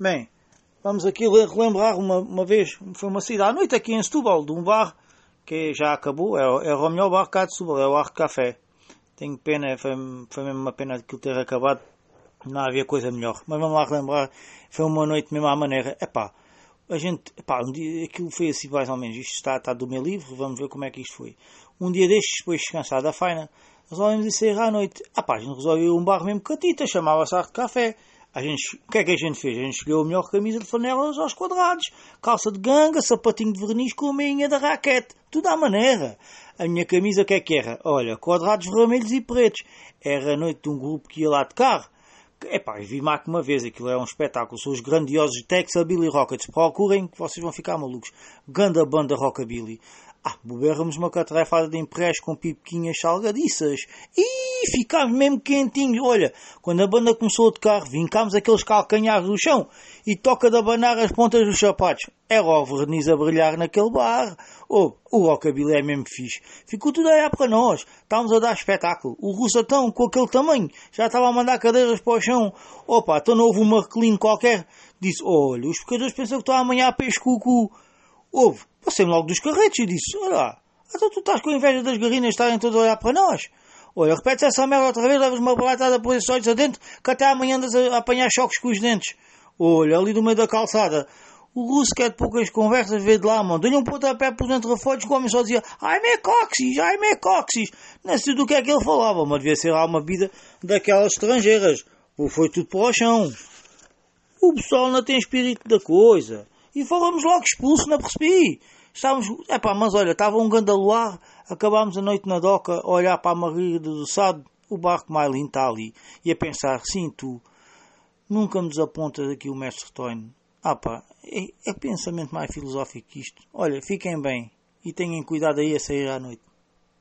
Bem, vamos aqui relembrar uma, uma vez, foi uma cidade à noite aqui em Setúbal, de um bar que já acabou, é, é o melhor bar cá de Setúbal, é o Arco Café. Tenho pena, foi, foi mesmo uma pena aquilo ter acabado, não havia coisa melhor. Mas vamos lá relembrar, foi uma noite mesmo à maneira, epá, a gente, epá, um dia, aquilo foi assim mais ou menos, isto está, está do meu livro, vamos ver como é que isto foi. Um dia destes, depois de descansar da faina, resolvemos ir sair à noite. Ah pá, a gente resolveu um bar mesmo catita, chamava-se Arco Café. A gente, o que é que a gente fez? A gente escolheu a melhor camisa de flanelas aos quadrados, calça de ganga, sapatinho de verniz com a meinha da raquete, tudo à maneira. A minha camisa o que é que era? Olha, quadrados vermelhos e pretos. Era a noite de um grupo que ia lá de carro. Epá, vi Mac uma vez, aquilo é um espetáculo. São os grandiosos Texas Billy Rockets. Procurem que vocês vão ficar malucos. Ganda banda Rockabilly. Ah, bebermos uma catrefada de empréstimo com pipequinhas salgadiças. E ficámos mesmo quentinhos. Olha, quando a banda começou a tocar, vincámos aqueles calcanhares do chão e toca de abanar as pontas dos sapatos. Era o verniz a brilhar naquele bar. Oh, o rockabilly é mesmo fixe. Ficou tudo a olhar para nós. Estávamos a dar espetáculo. O russatão, com aquele tamanho, já estava a mandar cadeiras para o chão. Opa, então não houve uma reclino qualquer. Disse, olha, os pecadores pensam que estou amanhã a peixe cucu. Houve. Passei-me logo dos carretes e disse: Olha lá, então tu estás com inveja das garrinas estarem todas a olhar para nós? Olha, repete essa merda outra vez, levas uma balatada por esses olhos adentro, que até amanhã andas a apanhar choques com os dentes. Olha, ali no meio da calçada. O russo quer de poucas conversas, vê de lá, mano. Deu-lhe um pontapé por dentro da foto, o homem só dizia ai me coxis, ai me coxis. Não sei do que é que ele falava, mas devia ser lá uma vida daquelas estrangeiras. Ou foi tudo para o chão. O pessoal não tem espírito da coisa. E falamos logo expulso, não percebi. Estávamos, epá, mas olha, estava um gandaluar, acabámos a noite na doca a olhar para a marriga do Sado, o barco mais está ali, e a pensar, sim, tu, nunca me desapontas aqui o mestre Toine. Ah pá, é, é pensamento mais filosófico que isto. Olha, fiquem bem e tenham cuidado aí a sair à noite.